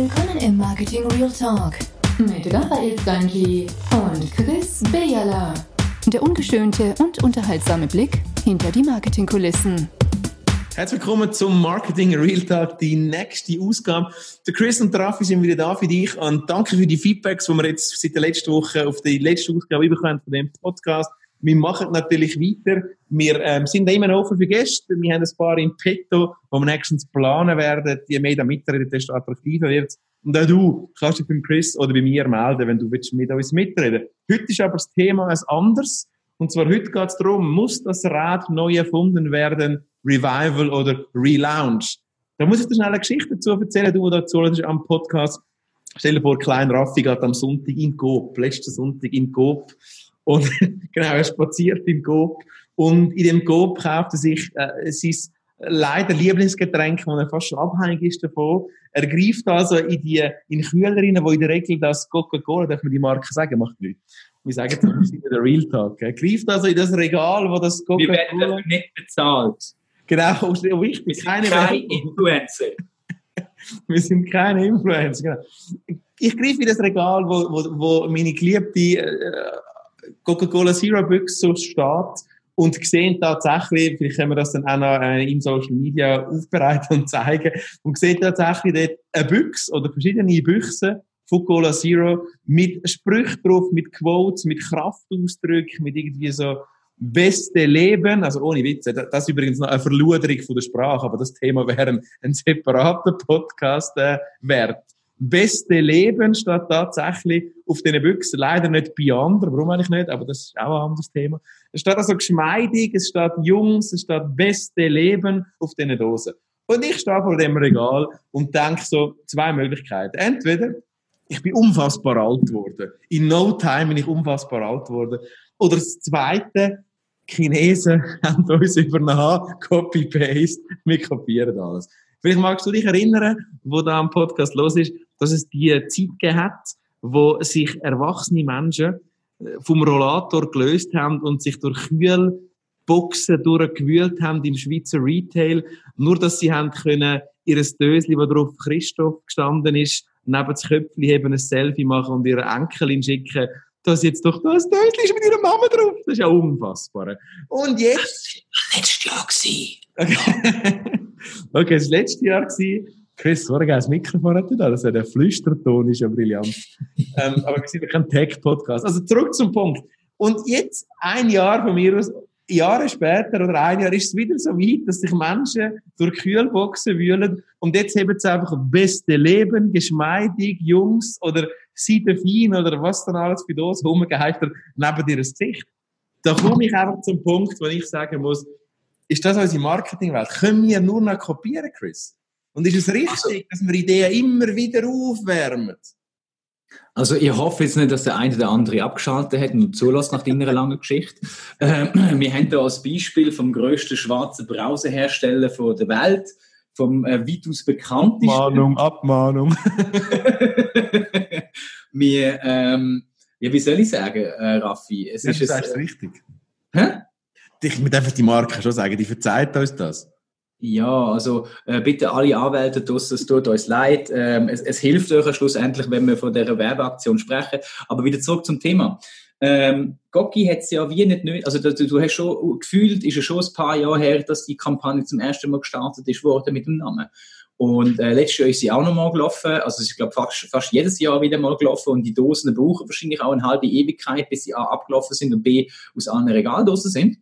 Willkommen im Marketing Real Talk mit Raphael Stanji und Chris Bejala. Der ungeschönte und unterhaltsame Blick hinter die Marketingkulissen. Herzlich willkommen zum Marketing Real Talk, die nächste Ausgabe. Der Chris und der Raffi sind wieder da für dich und danke für die Feedbacks, die wir jetzt seit der letzten Woche auf die letzte Ausgabe bekommen von dem Podcast. Wir machen natürlich weiter. Wir ähm, sind immer offen für Gäste. Wir haben ein paar im Petto, wo wir nächstens planen werden. Je mehr da mitreden, desto attraktiver wird Und auch du kannst dich beim Chris oder bei mir melden, wenn du willst mit uns mitreden Heute ist aber das Thema ein anderes. Und zwar heute geht es darum, muss das Rad neu erfunden werden, Revival oder Relaunch? Da muss ich dir schnell eine Geschichte dazu erzählen, du, der dazu am Podcast. Stell dir vor, Klein Raffi geht am Sonntag in Coop, letzten Sonntag in Coop und genau, er spaziert im Coop und in dem Coop kauft er sich äh, sein leider Lieblingsgetränk, wo er fast schon abhängig ist davon. Er greift also in die in Kühler rein, wo in der Regel das Coca-Cola, darf man die Marke sagen, macht nichts. Wir sagen es wir sind der Real Talk. Er greift also in das Regal, wo das Coca-Cola... Wir werden dafür nicht bezahlt. Genau, wichtig. Wir sind keine, keine Influencer. wir sind keine Influencer, genau. Ich greife in das Regal, wo, wo, wo meine geliebte äh, Coca-Cola Zero so steht und sehen tatsächlich, vielleicht können wir das dann auch noch äh, im Social Media aufbereiten und zeigen, und sehen tatsächlich dort eine Büchse oder verschiedene Büchsen von Cola Zero mit Sprüchen drauf, mit Quotes, mit Kraftausdrücken, mit irgendwie so beste Leben, also ohne Witze, das ist übrigens noch eine Verluderung von der Sprache, aber das Thema wäre ein, ein separater Podcast äh, wert beste Leben steht tatsächlich auf diesen Büchsen. Leider nicht bei anderen. Warum eigentlich nicht? Aber das ist auch ein anderes Thema. Es steht also geschmeidig, es steht Jungs, es steht beste Leben auf diesen Dosen. Und ich stehe vor dem Regal und denke so, zwei Möglichkeiten. Entweder ich bin unfassbar alt geworden. In no time bin ich unfassbar alt geworden. Oder das Zweite, Chinesen haben uns übernommen, Copy-Paste, wir kopieren alles. Vielleicht magst du dich erinnern, wo da am Podcast los ist, dass es die Zeit gegeben hat, wo sich erwachsene Menschen äh, vom Rollator gelöst haben und sich durch Kühlboxen durchgewühlt haben im Schweizer Retail, nur dass sie haben können ihres Dösli, wo drauf Christoph gestanden ist, neben das Köpfchen eben ein Selfie machen und ihre Enkelin schicken, dass jetzt doch das Dösli ist mit ihrer Mama drauf. Das ist ja unfassbar. Und jetzt... Das Jahr. Okay, okay das war letztes Jahr. Chris, so ein geiles Mikrofon hat da. Also der Flüsterton ist ja brillant. ähm, aber wir sind ja kein Tech-Podcast. Also zurück zum Punkt. Und jetzt, ein Jahr von mir aus, Jahre später oder ein Jahr ist es wieder so weit, dass sich Menschen durch Kühlboxen wühlen und jetzt haben sie einfach beste Leben, geschmeidig, Jungs oder Seidefin oder was dann alles für das rumgeheitert neben ihr Gesicht. Da komme ich einfach zum Punkt, wo ich sagen muss, ist das unsere Marketingwelt? Können wir nur noch kopieren, Chris? Und ist es richtig, also, dass wir Ideen immer wieder aufwärmen? Also ich hoffe jetzt nicht, dass der eine oder andere abgeschaltet hat und zulässt nach deiner langen Geschichte. Ähm, wir haben hier als Beispiel vom grössten schwarzen Browserhersteller der Welt, vom äh, weitaus bekanntesten... Abmahnung, Abmahnung. wir, ähm, ja, wie soll ich sagen, äh, Raffi? Es ja, ist das es, äh, richtig. Hä? Ich muss einfach die Marke schon sagen, die verzeiht uns das. Ja, also äh, bitte alle Anwälte draussen, es tut uns leid. Ähm, es, es, hilft euch schlussendlich, wenn wir von dieser Werbeaktion sprechen. Aber wieder zurück zum Thema. Ähm, Gocki hat es ja wie nicht nötig, also du, du, hast schon gefühlt, ist ja schon ein paar Jahre her, dass die Kampagne zum ersten Mal gestartet ist worden mit dem Namen. Und äh, letztes Jahr ist sie auch nochmal gelaufen, also ich glaube fast, fast jedes Jahr wieder mal gelaufen und die Dosen brauchen wahrscheinlich auch eine halbe Ewigkeit, bis sie A abgelaufen sind und B aus allen Regaldosen sind.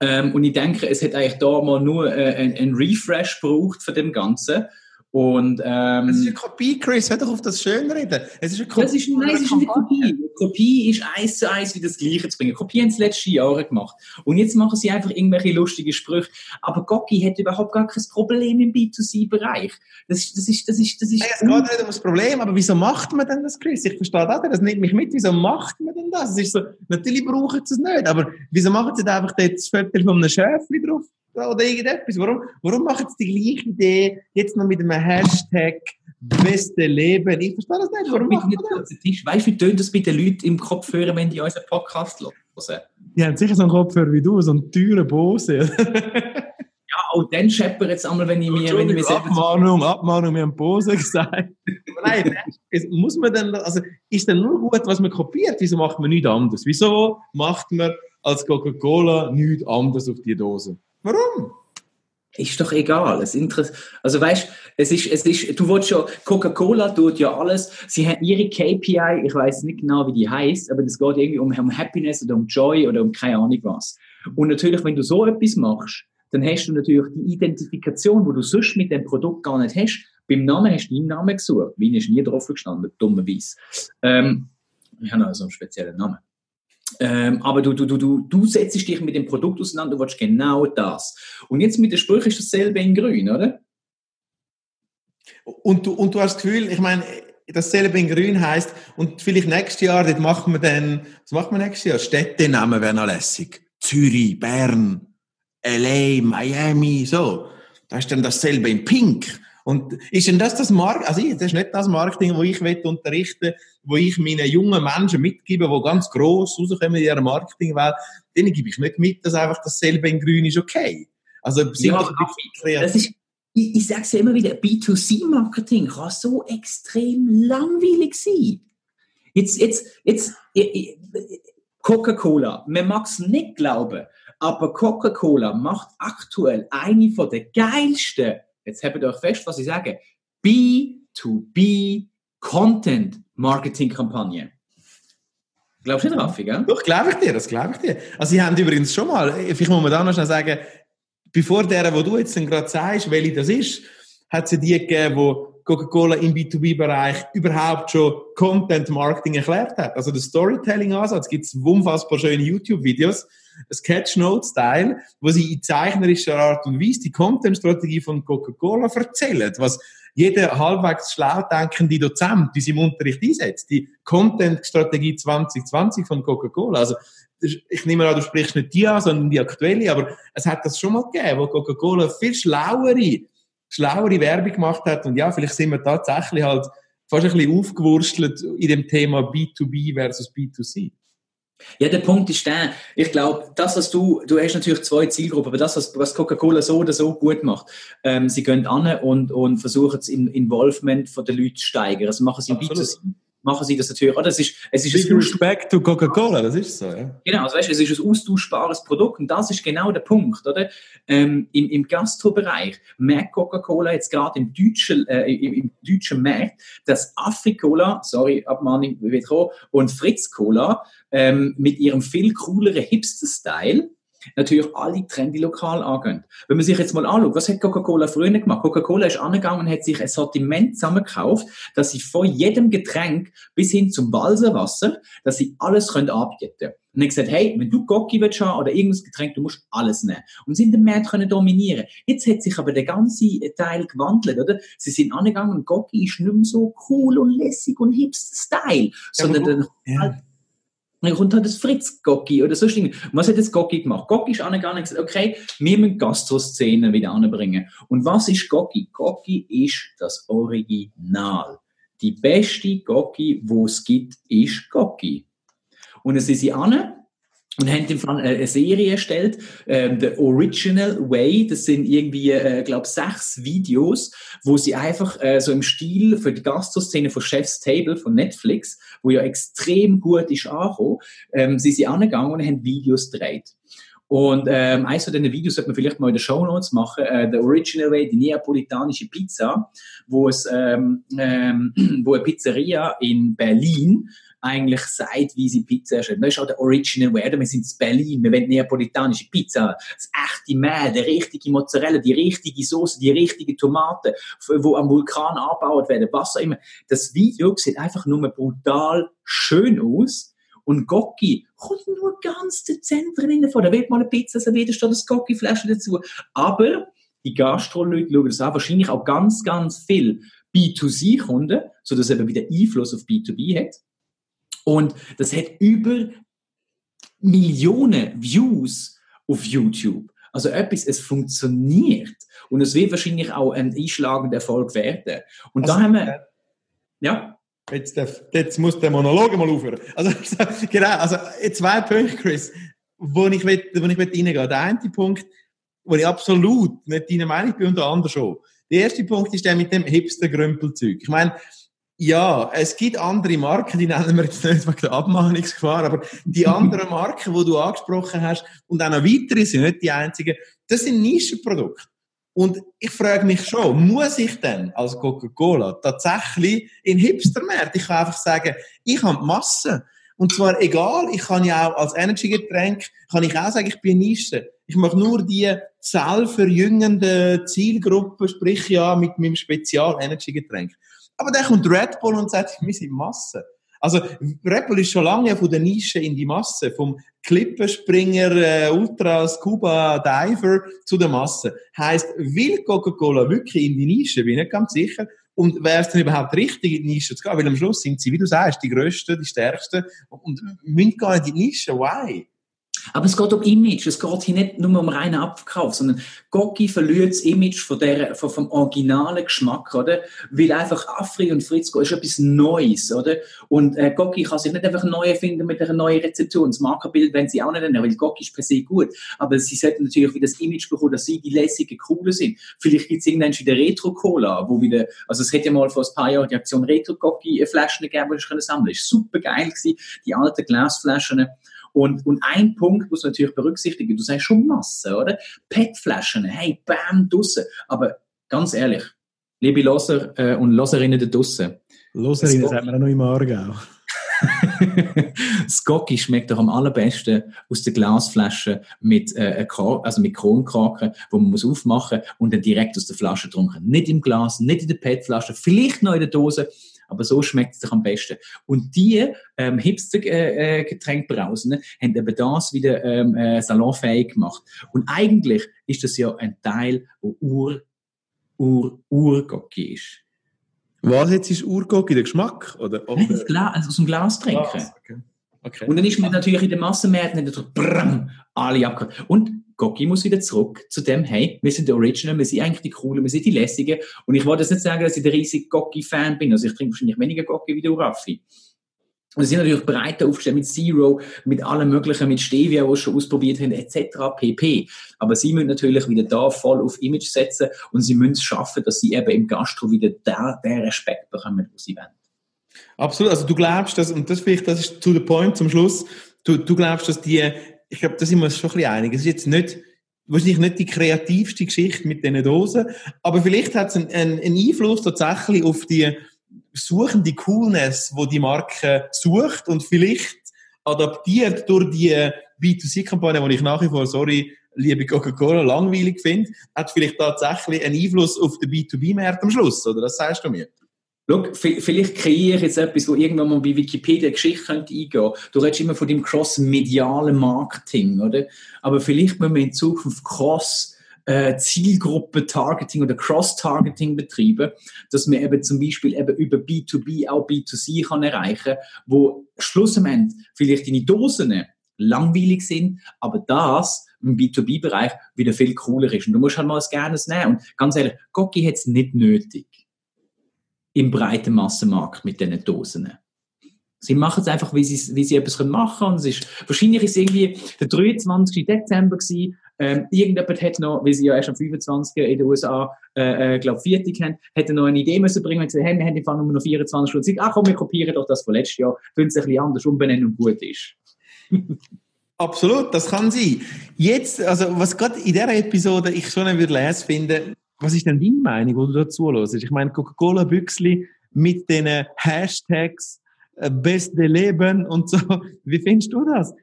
Ähm, und ich denke, es hat eigentlich da mal nur äh, ein, Refresh gebraucht von dem Ganzen. Und, ähm, es ist eine Kopie, Chris, hör doch auf das schön reden. Es ist eine Kopie. Das ist, nein, es ist eine Kopie. Eine Kopie ist eins zu eins wie das Gleiche zu bringen. Kopie haben sie letzte Jahre gemacht. Und jetzt machen sie einfach irgendwelche lustigen Sprüche. Aber Gocki hat überhaupt gar kein Problem im B2C-Bereich. Das, das ist, das ist, das ist. Nein, es geht nicht um das Problem, aber wieso macht man denn das, Chris? Ich verstehe das, das nimmt mich mit. Wieso macht man denn das? Es ist so, natürlich brauchen sie es nicht, aber wieso machen sie da einfach das Foto von einem Schäfchen drauf? Oder irgendetwas. Warum, warum machen sie die gleiche Idee jetzt noch mit einem Hashtag beste Leben? Ich verstehe das nicht. Warum machen das? Weißt du, wie tönt das bei den Leuten im Kopfhörer, wenn die unseren Podcast hören? Die haben sicher so einen Kopfhörer wie du, so einen teuren Bose. ja, und dann scheppert es einmal, wenn ich mir, wenn ich mir selber... Abmahnung, Abmahnung, wir haben Pose gesagt. Nein, muss man dann, also, ist dann nur gut, was man kopiert? Wieso macht man nichts anderes? Wieso macht man als Coca-Cola nichts anderes auf die Dose? Warum? Ist doch egal. Es also weißt, es ist, es ist, du willst schon, Coca-Cola tut ja alles. Sie haben ihre KPI, ich weiß nicht genau, wie die heißt, aber es geht irgendwie um, um Happiness oder um Joy oder um keine Ahnung was. Und natürlich, wenn du so etwas machst, dann hast du natürlich die Identifikation, wo du sonst mit dem Produkt gar nicht hast. Beim Namen hast du deinen Namen gesucht. Wie ist nie drauf gestanden, dummerweise. Ähm, ich habe also einen speziellen Namen. Ähm, aber du, du, du, du, du setzt dich mit dem Produkt auseinander, du willst genau das. Und jetzt mit der Sprüche ist dasselbe in grün, oder? Und du, und du hast das Gefühl, ich meine, dasselbe in grün heißt und vielleicht nächstes Jahr, dort machen wir dann, was machen wir nächstes Jahr? Städtenamen wären noch lässig. Zürich, Bern, LA, Miami, so. Da ist dann dasselbe in pink. Und ist denn das das Marketing, also das ist nicht das Marketing, wo ich unterrichten wo ich meinen jungen Menschen mitgebe, die ganz gross rauskommen in ihrer Marketingwelt, denen gebe ich nicht mit, dass einfach dasselbe in grün ist okay. Also, ja, das ist, ich, ich sage es ja immer wieder, B2C-Marketing kann so extrem langweilig sein. Jetzt, jetzt, jetzt, Coca-Cola, man mag es nicht glauben, aber Coca-Cola macht aktuell eine von der geilsten jetzt habt ihr euch fest, was ich sage, B2B Content Marketing Kampagne. Glaubst du nicht, Raffi, gell? Doch, glaube ich dir, das glaube ich dir. Also, sie haben übrigens schon mal, vielleicht muss man da noch schnell sagen, bevor der, wo du jetzt gerade sagst, welche das ist, hat ja die gegeben, wo Coca-Cola im B2B-Bereich überhaupt schon Content Marketing erklärt hat. Also der Storytelling-Ansatz gibt es unfassbar schöne YouTube-Videos, Sketchnote-Style, wo sie in zeichnerischer Art und Weise die Content-Strategie von Coca-Cola erzählen, was jeder halbwegs schlau denkende Dozent in seinem Unterricht einsetzt. Die Content-Strategie 2020 von Coca-Cola. Also, ich nehme an, du sprichst nicht die an, sondern die aktuelle, aber es hat das schon mal gegeben, wo Coca-Cola viel schlauere, schlauere Werbung gemacht hat und ja, vielleicht sind wir tatsächlich halt fast ein bisschen aufgewurstelt in dem Thema B2B versus B2C. Ja, der Punkt ist der, ich glaube, das, was du, du hast natürlich zwei Zielgruppen, aber das, was, was Coca-Cola so oder so gut macht, ähm, sie gehen an und, und versuchen das Involvement von den Leuten zu steigern. Also machen sie im B2C machen sie das natürlich. Oder? Es ist, es ist Big Respect to Coca-Cola, das ist so. Ja. Genau, also weißt, es ist ein austauschbares Produkt und das ist genau der Punkt. Oder? Ähm, Im im Gastrobereich merkt Coca-Cola jetzt gerade im deutschen, äh, im, im, deutschen Markt, dass Africola, sorry, Abmahnung wird und Fritz Cola ähm, mit ihrem viel cooleren Hipster-Style natürlich alle trendy lokal angehen. Wenn man sich jetzt mal anschaut, was hat Coca-Cola früher gemacht? Coca-Cola ist angegangen und hat sich ein Sortiment zusammengekauft, dass sie von jedem Getränk bis hin zum Walserwasser, dass sie alles können anbieten können. Und hat gesagt, hey, wenn du Gocki willst haben oder irgendein Getränk, du musst alles nehmen. Und sind den Markt können dominieren. Jetzt hat sich aber der ganze Teil gewandelt, oder? Sie sind angegangen und Gocki ist nicht mehr so cool und lässig und hipster Style, sondern ja, dann ja. Dann kommt halt das Fritz Gocki oder so Dinge. Was hat das Gocki gemacht? Gocki ist angegangen und gesagt, okay, wir müssen Gastroszenen wieder anbringen. Und was ist Gocki? Gocki ist das Original. Die beste Gocki, wo es gibt, ist Gocki. Und es ist sie an und haben im Fall eine Serie erstellt, ähm, The Original Way. Das sind irgendwie, äh, glaube sechs Videos, wo sie einfach äh, so im Stil für die Gastroszene von Chef's Table von Netflix, wo ja extrem gut ist angekommen, ähm, sie sind angegangen und haben Videos gedreht. Und ähm, eins von diesen Videos sollte man vielleicht mal in den Show Notes machen, äh, The Original Way, die neapolitanische Pizza, wo es ähm, ähm, wo eine Pizzeria in Berlin eigentlich sie Pizza erstellt. Das ist auch der Original Way. Wir sind in Berlin, wir wollen neapolitanische Pizza, das echte Mehl, die richtige Mozzarella, die richtige Soße, die richtige Tomaten, wo am Vulkan angebaut werden, was auch immer. Das Video sieht einfach nur brutal schön aus. Und Gocki kommt nur ganz dezent drin vor. Da wird mal eine Pizza serviert, da steht das Gocki-Flasche dazu. Aber die Gastro-Leute schauen das an, wahrscheinlich auch ganz, ganz viel B2C-Kunden, sodass es eben wieder Einfluss auf B2B hat. Und das hat über Millionen Views auf YouTube. Also etwas, es funktioniert. Und es wird wahrscheinlich auch ein einschlagender Erfolg werden. Und also, da haben wir, äh, ja. Jetzt, jetzt muss der Monolog mal aufhören. Also, genau, also zwei Punkte, Chris, wo ich, will, wo ich will reingehen Der eine Punkt, wo ich absolut nicht deiner Meinung bin und der andere schon. Der erste Punkt ist der mit dem Hipster-Grümpelzeug. Ich meine, ja, es gibt andere Marken, die nennen wir jetzt nicht wegen der Abmahnungsgefahr, aber die anderen Marken, die du angesprochen hast, und auch noch weitere sind nicht die einzigen, das sind Nischenprodukte. Und ich frage mich schon, muss ich denn als Coca-Cola tatsächlich in Hipster-Märkte, ich kann einfach sagen, ich habe die Masse. Und zwar egal, ich kann ja auch als Energy-Getränk, kann ich auch sagen, ich bin Nische. Ich mache nur die zellverjüngende Zielgruppe, sprich ja mit meinem Spezial-Energy-Getränk. Aber dann kommt Red Bull und sagt, wir sind Masse. Also Red Bull ist schon lange von der Nische in die Masse, vom Klippenspringer, äh, Ultra, Scuba, Diver zu der Masse. Heißt, will Coca-Cola wirklich in die Nische? Bin ich nicht ganz sicher. Und wäre es denn überhaupt richtig, in die Nische zu gehen? Weil am Schluss sind sie, wie du sagst, die Größten, die Stärksten und müssen gar nicht in die Nische. Why? Aber es geht um Image. Es geht hier nicht nur um reinen Abverkauf, sondern Gocki verliert das Image von der, von, vom originalen Geschmack, oder? Weil einfach Afri und Fritzko ist etwas Neues, oder? Und äh, Gocki kann sich nicht einfach neu erfinden mit einer neuen Rezeptur. Und das Markenbild wenn sie auch nicht ändern, weil Gocki ist per se gut. Aber sie sollten natürlich wieder das Image bekommen, dass sie die lässigen, coolen sind. Vielleicht gibt es irgendwann wieder Retro-Cola, wo wieder, also es hätte ja mal vor ein paar Jahren die Aktion Retro-Gocki-Flaschen gegeben, die ich sammeln konnte. Super geil gewesen, die alten Glasflaschen. Und, und ein Punkt muss man natürlich berücksichtigen, du sagst schon Masse, oder? PET-Flaschen, hey, bam, draussen. Aber ganz ehrlich, liebe Loser äh, und Loserinnen da draussen. Loserinnen sagen wir auch noch im Aargau. Skocki schmeckt doch am allerbesten aus der Glasflasche mit, äh, also mit Kronkraken, wo man muss aufmachen und dann direkt aus der Flasche trinken. Nicht im Glas, nicht in der PET-Flasche, vielleicht noch in der Dose, aber so schmeckt es sich am besten. Und die ähm, Hipster-Getränkbrausen äh, haben eben das wieder ähm, äh, salonfähig gemacht. Und eigentlich ist das ja ein Teil, wo Ur, Ur, Urgocki ist. Was jetzt ist Urgocki, der Geschmack? Oder, oder? Nein, Glas, also aus dem Glas trinken. Glas, okay. Okay. Und dann ist man natürlich in den Massenmärkten brrrm, alle abgehört. Und Gocki muss wieder zurück zu dem, hey, wir sind die Original, wir sind eigentlich die Coolen, wir sind die Lässigen. Und ich wollte jetzt nicht sagen, dass ich der riesige Gocki-Fan bin. Also ich trinke wahrscheinlich weniger Gocki wie du, Raffi. Und sie sind natürlich breiter aufgestellt mit Zero, mit allem Möglichen, mit Stevia, was schon ausprobiert haben, etc. pp. Aber sie müssen natürlich wieder da voll auf Image setzen und sie müssen es schaffen, dass sie eben im Gastro wieder den, den Respekt bekommen, wo sie wollen. Absolut. Also du glaubst, dass, und das vielleicht, das ist zu der Point zum Schluss, du, du glaubst, dass die ich glaube, da sind wir uns schon ein bisschen einig. Es ist jetzt nicht, wahrscheinlich nicht die kreativste Geschichte mit diesen Dosen, aber vielleicht hat es einen, einen, Einfluss tatsächlich auf die suchende Coolness, wo die Marke sucht und vielleicht adaptiert durch die B2C-Kampagne, die ich nach wie vor, sorry, liebe Coca-Cola, langweilig finde, hat vielleicht tatsächlich einen Einfluss auf den B2B-Markt am Schluss, oder? Das sagst du mir? Schau, vielleicht kreiere ich jetzt etwas, wo irgendwann mal bei Wikipedia Geschichte könnte eingehen. Du redest immer von dem cross-medialen Marketing, oder? Aber vielleicht müssen wir in Zukunft cross äh, Zielgruppe-Targeting oder Cross-Targeting betreiben, dass man eben zum Beispiel eben über B2B auch B2C kann erreichen, wo schlussendlich vielleicht deine Dosen langweilig sind, aber das im B2B-Bereich wieder viel cooler ist. Und du musst halt mal ein Gernes nehmen. Und ganz ehrlich, Gocki hat es nicht nötig im breiten Massenmarkt mit diesen Dosen. Sie machen es einfach, wie sie, wie sie etwas machen können. Und es ist, wahrscheinlich ist es irgendwie der 23. Dezember gewesen. Ähm, irgendjemand hat noch, weil sie ja erst am 25. in den USA, äh, äh, glaube viertig haben, hätte noch eine Idee müssen bringen gesagt, hey, wir haben einfach nur noch 24 Stunden Zeit. Ach komm, wir kopieren doch das von letztes Jahr, tun es ein bisschen anders umbenennen und gut ist. Absolut, das kann sein. Jetzt, also was gerade in dieser Episode ich schon würde lesen finde, was ist denn deine Meinung, wo du dazu hörst? Ich meine, Coca-Cola-Büchsli mit den Hashtags äh, Beste Leben und so. Wie findest du das?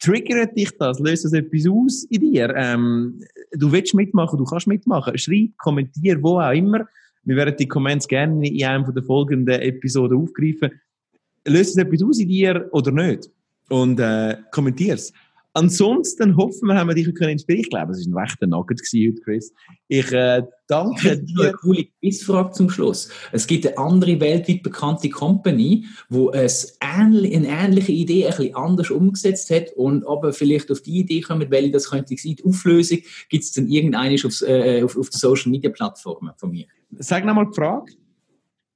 Triggert dich das? Löst das etwas aus in dir? Ähm, du willst mitmachen, du kannst mitmachen. Schreib, kommentier, wo auch immer. Wir werden die Comments gerne in einem der folgenden Episoden aufgreifen. Löst es etwas aus in dir oder nicht? Und äh, kommentier's. Ansonsten hoffen wir, haben wir dich inspirieren Ich glaube, es war ein rechter Nugget heute, Chris. Ich äh, danke dir. Eine coole Quizfrage zum Schluss. Es gibt eine andere weltweit bekannte Company, wo es ähnlich, eine ähnliche Idee ein bisschen anders umgesetzt hat und aber vielleicht auf die Idee kommen, welche das könnte sein. Die Auflösung gibt es dann irgendeine auf, äh, auf, auf den Social Media Plattformen von mir. Sag nochmal die Frage.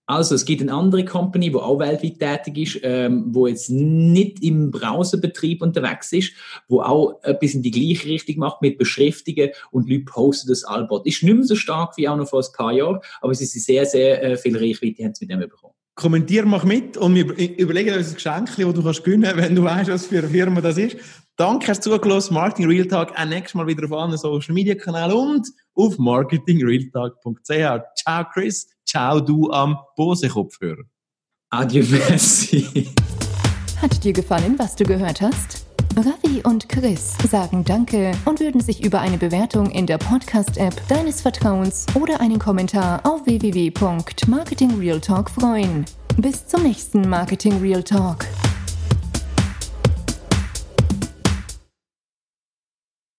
Also, es gibt eine andere Company, die auch weltweit tätig ist, ähm, wo jetzt nicht im Browserbetrieb unterwegs ist, wo auch etwas in die gleiche Richtung macht mit Beschriftungen und Leute posten das Albot. Ist nicht mehr so stark wie auch noch vor ein paar Jahren, aber sie sind sehr, sehr äh, viel Reichweite haben sie mit dem bekommen. Kommentier mach mit und wir überlegen uns ein Geschenk, das du kannst gewinnen kannst, wenn du weißt, was für eine Firma das ist. Danke, hast zugelassen. Marketing Real Talk. Auch nächstes Mal wieder auf allen Social Media Kanälen und auf marketingrealtalk.ch. Ciao, Chris. Ciao, du am Bose-Kopfhörer. Adieu, merci. Hat dir gefallen, was du gehört hast? Ravi und Chris sagen Danke und würden sich über eine Bewertung in der Podcast-App deines Vertrauens oder einen Kommentar auf www.marketingrealtalk freuen. Bis zum nächsten Marketing Real Talk.